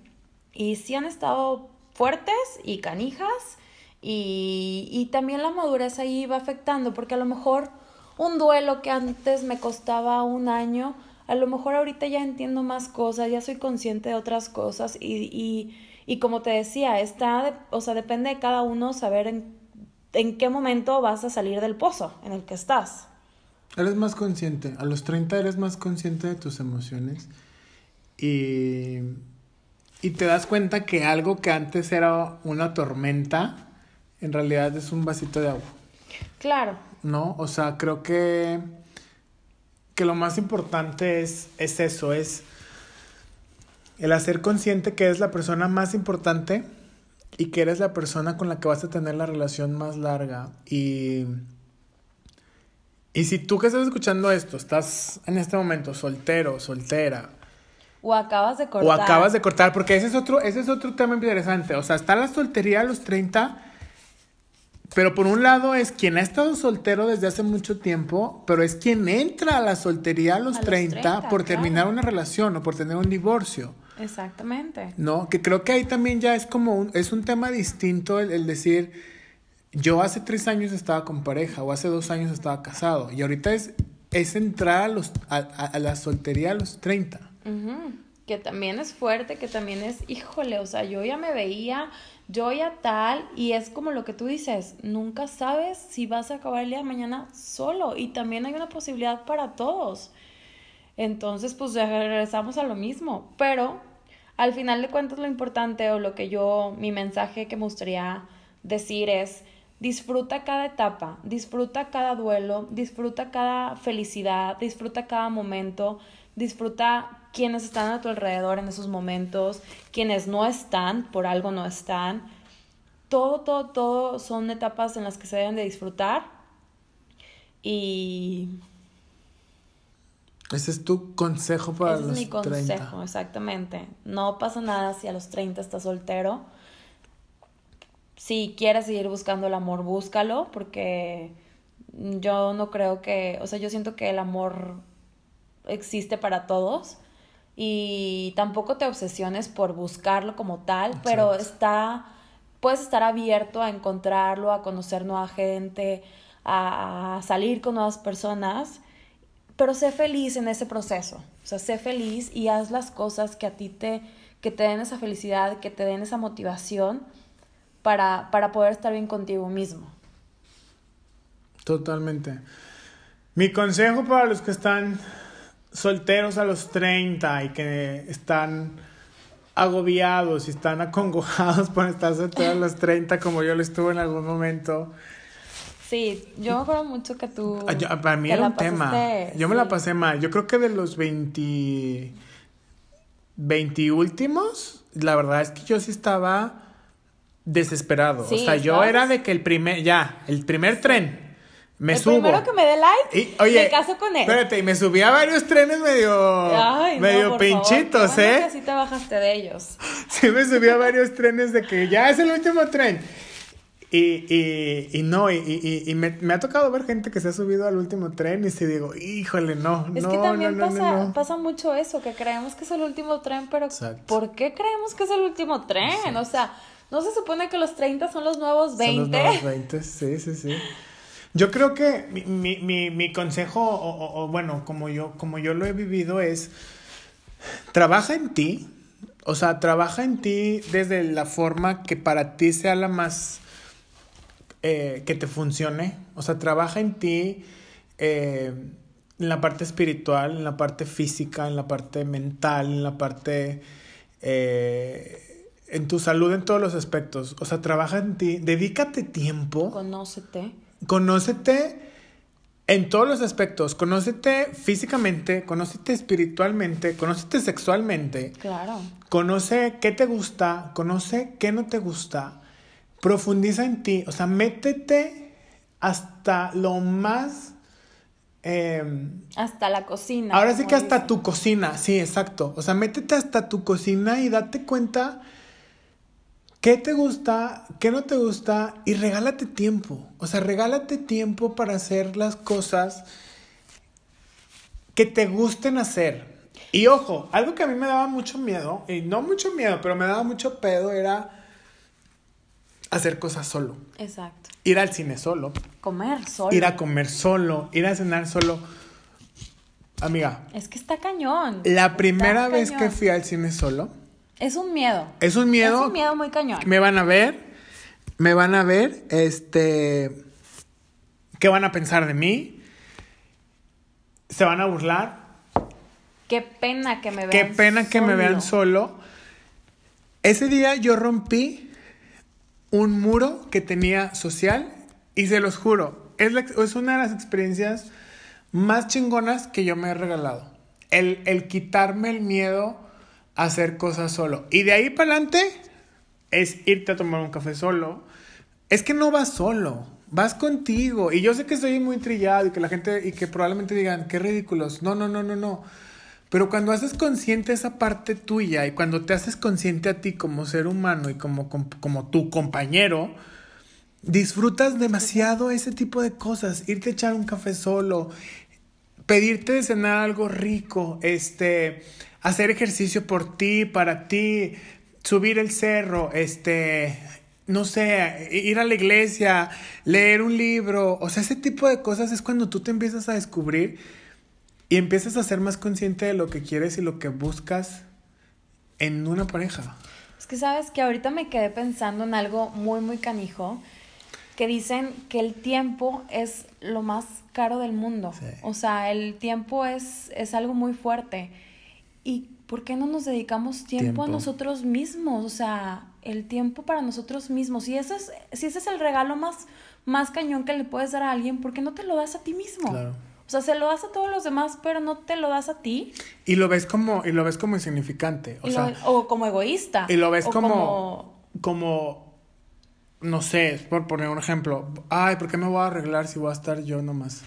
y sí han estado fuertes y canijas y, y también la madurez ahí va afectando porque a lo mejor un duelo que antes me costaba un año, a lo mejor ahorita ya entiendo más cosas, ya soy consciente de otras cosas y, y y como te decía, está, o sea, depende de cada uno saber en, en qué momento vas a salir del pozo en el que estás.
Eres más consciente. A los 30 eres más consciente de tus emociones. Y, y te das cuenta que algo que antes era una tormenta, en realidad es un vasito de agua.
Claro.
¿No? O sea, creo que, que lo más importante es, es eso, es el hacer consciente que eres la persona más importante y que eres la persona con la que vas a tener la relación más larga. Y, y si tú que estás escuchando esto, estás en este momento soltero, soltera.
O acabas de cortar.
O acabas de cortar, porque ese es otro, ese es otro tema interesante. O sea, está la soltería a los 30, pero por un lado es quien ha estado soltero desde hace mucho tiempo, pero es quien entra a la soltería a los, 30, por terminar una relación o por tener un divorcio.
Exactamente.
No, que creo que ahí también ya es como un, es un tema distinto el, decir, yo hace tres años estaba con pareja o hace dos años estaba casado y ahorita es, es entrar a, los, a, la soltería a los 30.
Que también es fuerte, que también es, híjole, o sea, yo ya me veía, yo ya tal, y es como lo que tú dices, nunca sabes si vas a acabar el día de mañana solo y también hay una posibilidad para todos. Entonces, pues regresamos a lo mismo, pero al final de cuentas lo importante o lo que yo, mi mensaje que me gustaría decir es, disfruta cada etapa, disfruta cada duelo, disfruta cada felicidad, disfruta cada momento, disfruta quienes están a tu alrededor en esos momentos, quienes no están, por algo no están. Todo, todo, todo son etapas en las que se deben de disfrutar y
ese es tu consejo para
Ese
los
es mi consejo, exactamente. No pasa nada si a los 30 estás soltero. Si quieres seguir buscando el amor, búscalo, porque yo no creo que, o sea, yo siento que el amor existe para todos y tampoco te obsesiones por buscarlo como tal, pero está, puedes estar abierto a encontrarlo, a conocer nueva gente, a salir con nuevas personas pero sé feliz en ese proceso. O sea, sé feliz y haz las cosas que a ti te, que te den esa felicidad, que te den esa motivación para, para poder estar bien contigo mismo.
Totalmente. Mi consejo para los que están solteros a los 30 y que están agobiados y están acongojados por estar solteros a los 30 como yo lo estuve en algún momento
Sí, yo me acuerdo mucho que tú.
Ah, para mí era un tema. Yo me la pasé mal. Yo creo que de los 20. 20 últimos, la verdad es que yo sí estaba desesperado. o sea, yo era de que el primer. Ya, el primer tren. Me
el
subo.
primero que me dé like, y, oye, me caso con él.
Espérate, y me subí a varios trenes medio. medio pinchitos, ¿eh?
sí te bajaste de ellos.
sí, me subí a varios trenes de que ya es el último tren. Y, y, y no, y, y me, me, ha tocado ver gente que se ha subido al último tren y se digo, híjole, no,
es que también pasa, pasa mucho eso, que creemos que es el último tren, pero ¿por qué creemos que es el último tren? O sea, ¿no se supone que los 30 son los nuevos 20? Son los
nuevos 20, sí, sí, sí. Yo creo que mi, mi, mi, mi consejo, o, o, bueno, como yo, como yo lo he vivido, es trabaja en ti, o sea, trabaja en ti desde la forma que para ti sea la más eh, que te funcione. O sea, trabaja en ti, eh, en la parte espiritual, en la parte física, en la parte mental, en la parte... Eh, en tu salud en todos los aspectos. O sea, trabaja en ti, dedícate tiempo.
Conócete.
Conócete en todos los aspectos. Conócete físicamente, conócete espiritualmente, conócete sexualmente.
Claro.
Conoce qué te gusta, conoce qué no te gusta profundiza en ti, o sea, métete hasta lo más... Em,
hasta la cocina.
Ahora sí que hasta tu cocina, sí, exacto. O sea, métete hasta tu cocina y date cuenta qué te gusta, qué no te gusta y regálate tiempo. O sea, regálate tiempo para hacer las cosas que te gusten hacer. Y ojo, algo que a mí me daba mucho miedo, y no mucho miedo, pero me daba mucho pedo era hacer cosas solo.
Exacto.
Ir al cine solo.
Comer solo.
Ir a comer solo, ir a cenar solo. Amiga.
Es que está cañón.
La primera vez que fui al cine solo.
Es un miedo.
Es un miedo.
Es un miedo muy cañón.
Me van a ver. Me van a ver. Este. ¿Qué van a pensar de mí? se van a burlar.
Qué pena que me vean
Qué pena que me vean solo. Ese día yo rompí un muro que tenía social y se los juro, es, la- es una de las experiencias más chingonas que yo me he regalado. El, el quitarme el miedo hacer cosas solo. Y de ahí para adelante es irte a tomar un café solo. Es que no vas solo, vas contigo. Y yo sé que estoy muy trillado y que la gente, y que probablemente digan, qué ridículos. No, no, no, no, no. Pero cuando haces consciente esa parte tuya y cuando te haces consciente a ti como ser humano y como, como, como tu compañero, disfrutas demasiado ese tipo de cosas. Irte a echar un café solo, pedirte de cenar algo rico, este, hacer ejercicio por ti, para ti, subir el cerro, este, no sé, ir a la iglesia, leer un libro, o sea, ese tipo de cosas es cuando tú te empiezas a descubrir y empiezas a ser más consciente de lo que quieres y lo que buscas en una pareja.
Es que sabes que ahorita me quedé pensando en algo muy, muy canijo, que dicen que el tiempo es lo más caro del mundo.
Sí.
O sea, el tiempo es, es algo muy fuerte. ¿Y por qué no nos dedicamos tiempo,
Tiempo.
a nosotros mismos? O sea, el tiempo para nosotros mismos. Si ese es, si ese es el regalo más, más cañón que le puedes dar a alguien, ¿por qué no te lo das a ti mismo?
Claro.
O sea, se lo das a todos los demás, pero no te lo das a ti.
Y lo ves como, y lo ves como insignificante. O
Y
sea,
o como egoísta.
Y lo ves como, como, no sé, por poner un ejemplo. Ay, ¿por qué me voy a arreglar si voy a estar yo nomás?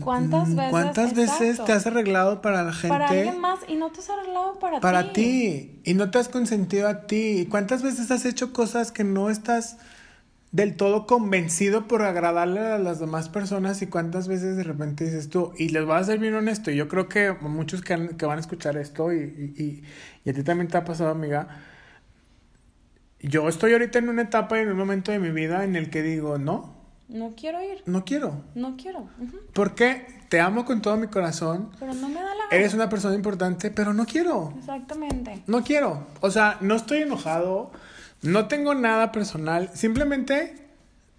¿Cuántas
Mm,
veces?
¿Cuántas veces
Exacto.
te has arreglado para la gente?
Para alguien más y no te has arreglado para,
Para ti. Y no te has consentido a ti. ¿Y cuántas veces has hecho cosas que no estás del todo convencido por agradarle a las demás personas? Y cuántas veces de repente dices tú, y les voy a ser bien honesto, y yo creo que muchos que, han- que van a escuchar esto, y, y- y a ti también te ha pasado, amiga. Yo estoy ahorita en una etapa y en un momento de mi vida en el que digo, no,
No quiero ir,
no quiero.
no quiero. ujú,
Porque te amo con todo mi corazón,
Pero no me da la
eres una persona importante, pero no quiero.
Exactamente.
No quiero. O sea, no estoy enojado. No tengo nada personal. Simplemente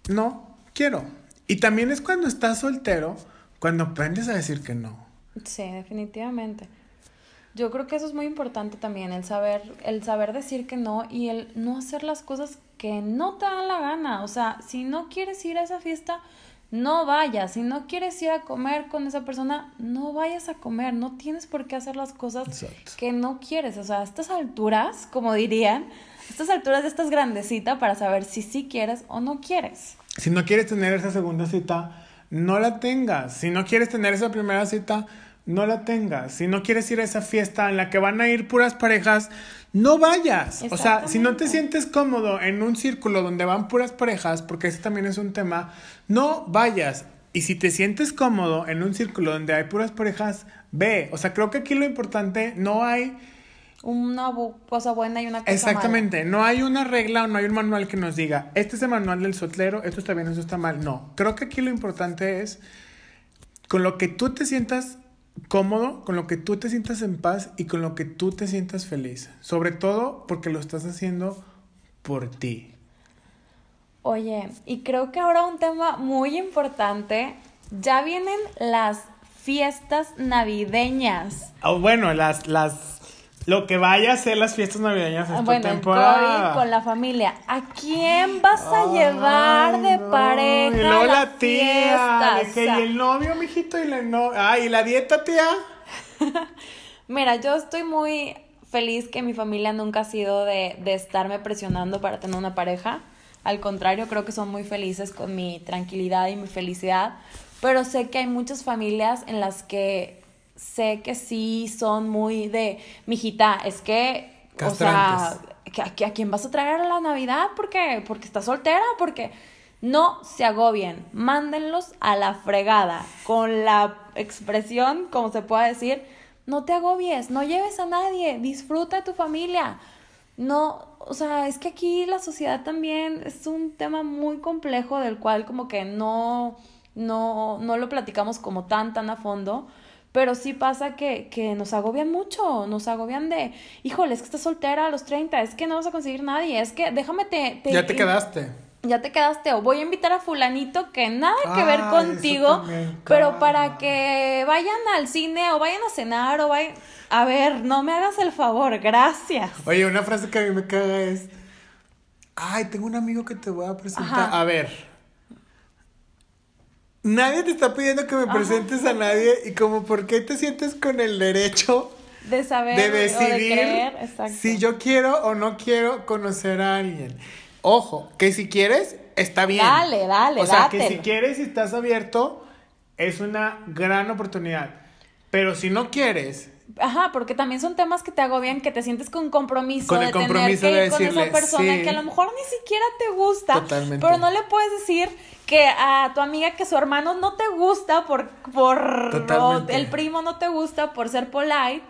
no quiero. Y también es cuando estás soltero, cuando aprendes a decir que no.
Sí, definitivamente. Yo creo que eso es muy importante también, el saber, el saber decir que no y el no hacer las cosas que no te dan la gana. O sea, si no quieres ir a esa fiesta, no vayas. Si no quieres ir a comer con esa persona, no vayas a comer. No tienes por qué hacer las cosas
Exacto.
que no quieres. O sea, a estas alturas, como dirían, a estas alturas estás grandecita para saber si sí quieres o no quieres.
Si no quieres tener esa segunda cita, no la tengas. Si no quieres tener esa primera cita, no la tengas. Si no quieres ir a esa fiesta en la que van a ir puras parejas, no vayas. O sea, si no te sientes cómodo en un círculo donde van puras parejas, porque ese también es un tema, no vayas. Y si te sientes cómodo en un círculo donde hay puras parejas, ve. O sea, creo que aquí lo importante no hay
Una cosa buena y una cosa
Exactamente, no hay una regla o no hay un manual que nos diga, este es el manual del soltero, esto está bien, esto está mal. No, creo que aquí lo importante es con lo que tú te sientas cómodo, con lo que tú te sientas en paz y con lo que tú te sientas feliz. Sobre todo porque lo estás haciendo por ti.
Oye, y creo que ahora un tema muy importante, ya vienen las fiestas navideñas.
O bueno, las, las, lo que vaya a ser las fiestas navideñas esta
bueno,
temporada.
Con la familia. ¿A quién vas a llevar de
no.
pareja?
Y luego la tía. de que, y el novio, mijito, y la no. Ay, ¿y la dieta, tía.
Mira, yo estoy muy feliz que mi familia nunca ha sido de, de estarme presionando para tener una pareja. Al contrario, creo que son muy felices con mi tranquilidad y mi felicidad. Pero sé que hay muchas familias en las que sé que sí son muy de, mijita, es que, o sea,
Castrantes.
¿que- ¿a, a quién vas a traer a la Navidad? Porque, porque estás soltera, porque no se agobien, mándenlos a la fregada, con la expresión, como se pueda decir, no te agobies, no lleves a nadie, disfruta de tu familia. No, o sea, es que aquí la sociedad también es un tema muy complejo del cual como que no, no, no lo platicamos como tan, tan a fondo. Pero sí pasa que, que nos agobian mucho, nos agobian de, híjole, es que estás soltera a los 30, es que no vas a conseguir nadie, es que déjame te... te
Ya te quedaste.
ya te quedaste o voy a invitar a fulanito que nada que ver
Ay,
contigo, pero para que vayan al cine o vayan a cenar o vayan... A ver, no me hagas el favor, gracias.
Oye, una frase que a mí me caga es. Ay, tengo un amigo que te voy a presentar.
Ajá.
A ver. Nadie te está pidiendo que me presentes a nadie y como por qué te sientes con el derecho
De saber
de decidir
creer,
si yo quiero o no quiero conocer a alguien. Ojo, que si quieres, está bien.
Dale, dale,
O sea, que si quieres y estás abierto, es una gran oportunidad. Pero si no quieres,
Ajá, porque también son temas que te agobian, que te sientes con compromiso
Con el
de
compromiso
tener que
de
ir con
decirle,
esa persona
sí.
que a lo mejor ni siquiera te gusta.
Totalmente.
Pero no le puedes decir que a tu amiga que su hermano no te gusta por, por o el primo no te gusta por ser polite.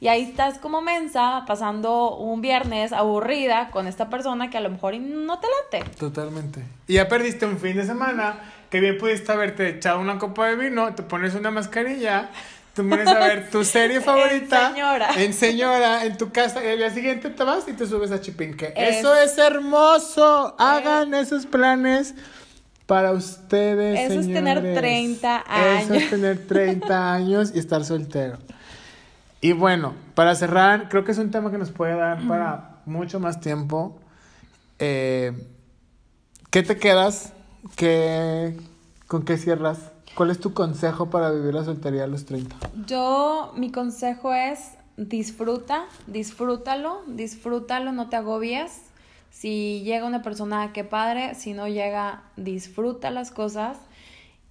Y ahí estás como mensa, pasando un viernes aburrida con esta persona que a lo mejor no te late.
Totalmente. Y ya perdiste un fin de semana que bien pudiste haberte echado una copa de vino, te pones una mascarilla, te pones a ver tu serie favorita.
En señora.
En señora, en tu casa, y al día siguiente te vas y te subes a Chipinque.
Es-
Eso es hermoso. Hagan esos planes para ustedes.
Eso es tener
señores.
30
Eso es
años.
tener 30 años y estar soltero. Y bueno, para cerrar, creo que es un tema que nos puede dar para mucho más tiempo. Eh, ¿Qué te quedas? ¿Qué, ¿Con qué cierras? ¿Cuál es tu consejo para vivir la soltería a los 30?
Yo, mi consejo es disfruta, disfrútalo, disfrútalo, no te agobies. Si llega una persona, qué padre, si no llega, disfruta las cosas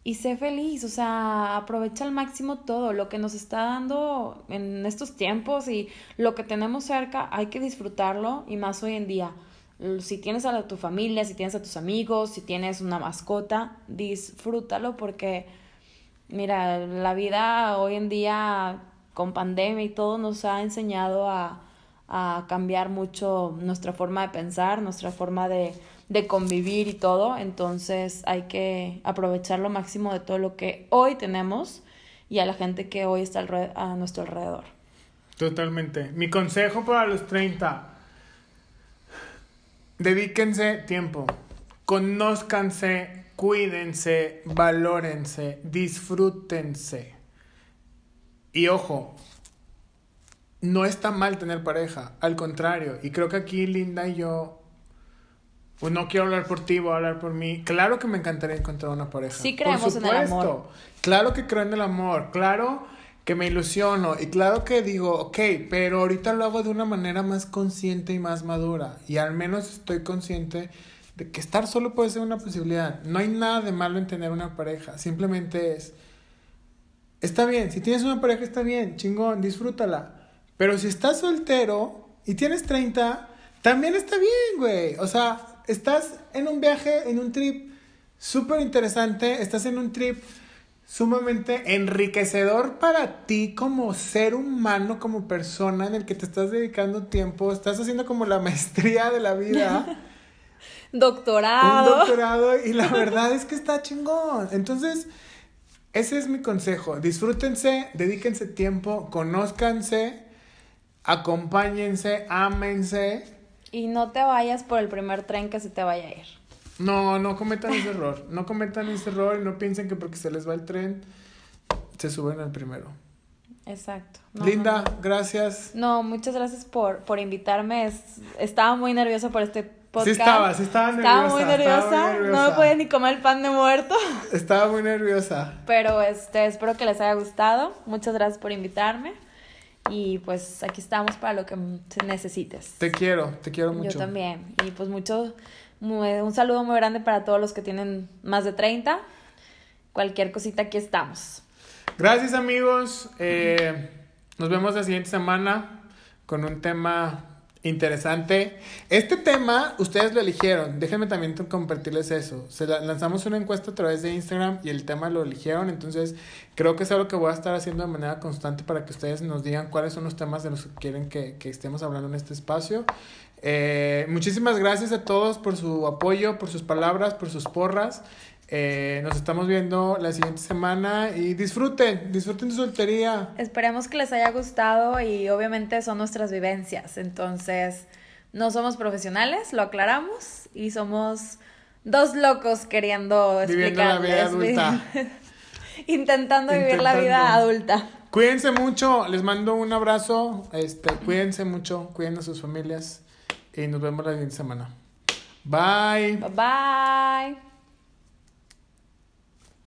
y sé feliz, o sea, aprovecha al máximo todo lo que nos está dando en estos tiempos y lo que tenemos cerca, hay que disfrutarlo y más hoy en día. Si tienes a tu familia, si tienes a tus amigos, si tienes una mascota, disfrútalo porque Mira, la vida hoy en día con pandemia y todo nos ha enseñado a, a cambiar mucho nuestra forma de pensar, nuestra forma de, de convivir y todo. Entonces hay que aprovechar lo máximo de todo lo que hoy tenemos y a la gente que hoy está a nuestro alrededor.
Totalmente. Mi consejo para los 30. Dedíquense tiempo. Conózcanse, cuídense, valórense, disfrútense. Y ojo, no está mal tener pareja, al contrario. Y creo que aquí Linda y yo, pues no quiero hablar por ti, voy a hablar por mí. Claro que me encantaría encontrar una pareja.
Sí
Por
creemos en el amor.
supuesto. Claro que creo en el amor, claro que me ilusiono. Y claro que digo, ok, pero ahorita lo hago de una manera más consciente y más madura. Y al menos estoy consciente de que estar solo puede ser una posibilidad. No hay nada de malo en tener una pareja, simplemente es, está bien, si tienes una pareja está bien, chingón, disfrútala, pero si estás soltero y tienes 30, también está bien, güey, o sea, estás en un viaje, en un trip súper interesante, estás en un trip sumamente enriquecedor para ti como ser humano, como persona en el que te estás dedicando tiempo, estás haciendo como la maestría de la vida, un
Doctorado.
doctorado y la verdad es que está chingón. Entonces, ese es mi consejo, disfrútense, dedíquense tiempo, conózcanse, acompáñense, ámense.
Y no te vayas por el primer tren que se te vaya a ir.
No, no cometan ese error. No cometan ese error y no piensen que porque se les va el tren, se suben al primero.
Exacto. No,
Linda,
no, no.
gracias.
No, muchas gracias por, por invitarme. Es- estaba muy nerviosa por este podcast.
Sí estaba, sí estaba
Estaba muy
nerviosa, estaba muy
No
nerviosa.
me podía ni comer el pan de muerto.
Estaba muy nerviosa.
Pero este, espero que les haya gustado. Muchas gracias por invitarme. Y pues aquí estamos para lo que necesites.
Te quiero, te quiero mucho.
Yo también. Y pues mucho, mu- un saludo muy grande para todos los que tienen más de 30. Cualquier cosita aquí estamos.
Gracias amigos. Eh, nos vemos la siguiente semana con un tema interesante. Este tema ustedes lo eligieron. Déjenme también compartirles eso. Se la- lanzamos una encuesta a través de Instagram y el tema lo eligieron. Entonces creo que es algo que voy a estar haciendo de manera constante para que ustedes nos digan cuáles son los temas de los que quieren que estemos hablando en este espacio. Eh, muchísimas gracias a todos por su apoyo, por sus palabras, por sus porras. Eh, nos estamos viendo la siguiente semana y disfruten, disfruten su soltería.
Esperemos que les haya gustado y obviamente son nuestras vivencias. Entonces, no somos profesionales, lo aclaramos, y somos dos locos queriendo
Viviendo la vida adulta.
Intentando vivir la vida
Intentando.
adulta.
Cuídense mucho, les mando un abrazo, este, cuídense mucho, cuiden a sus familias y nos vemos la siguiente semana. Bye.
Bye bye.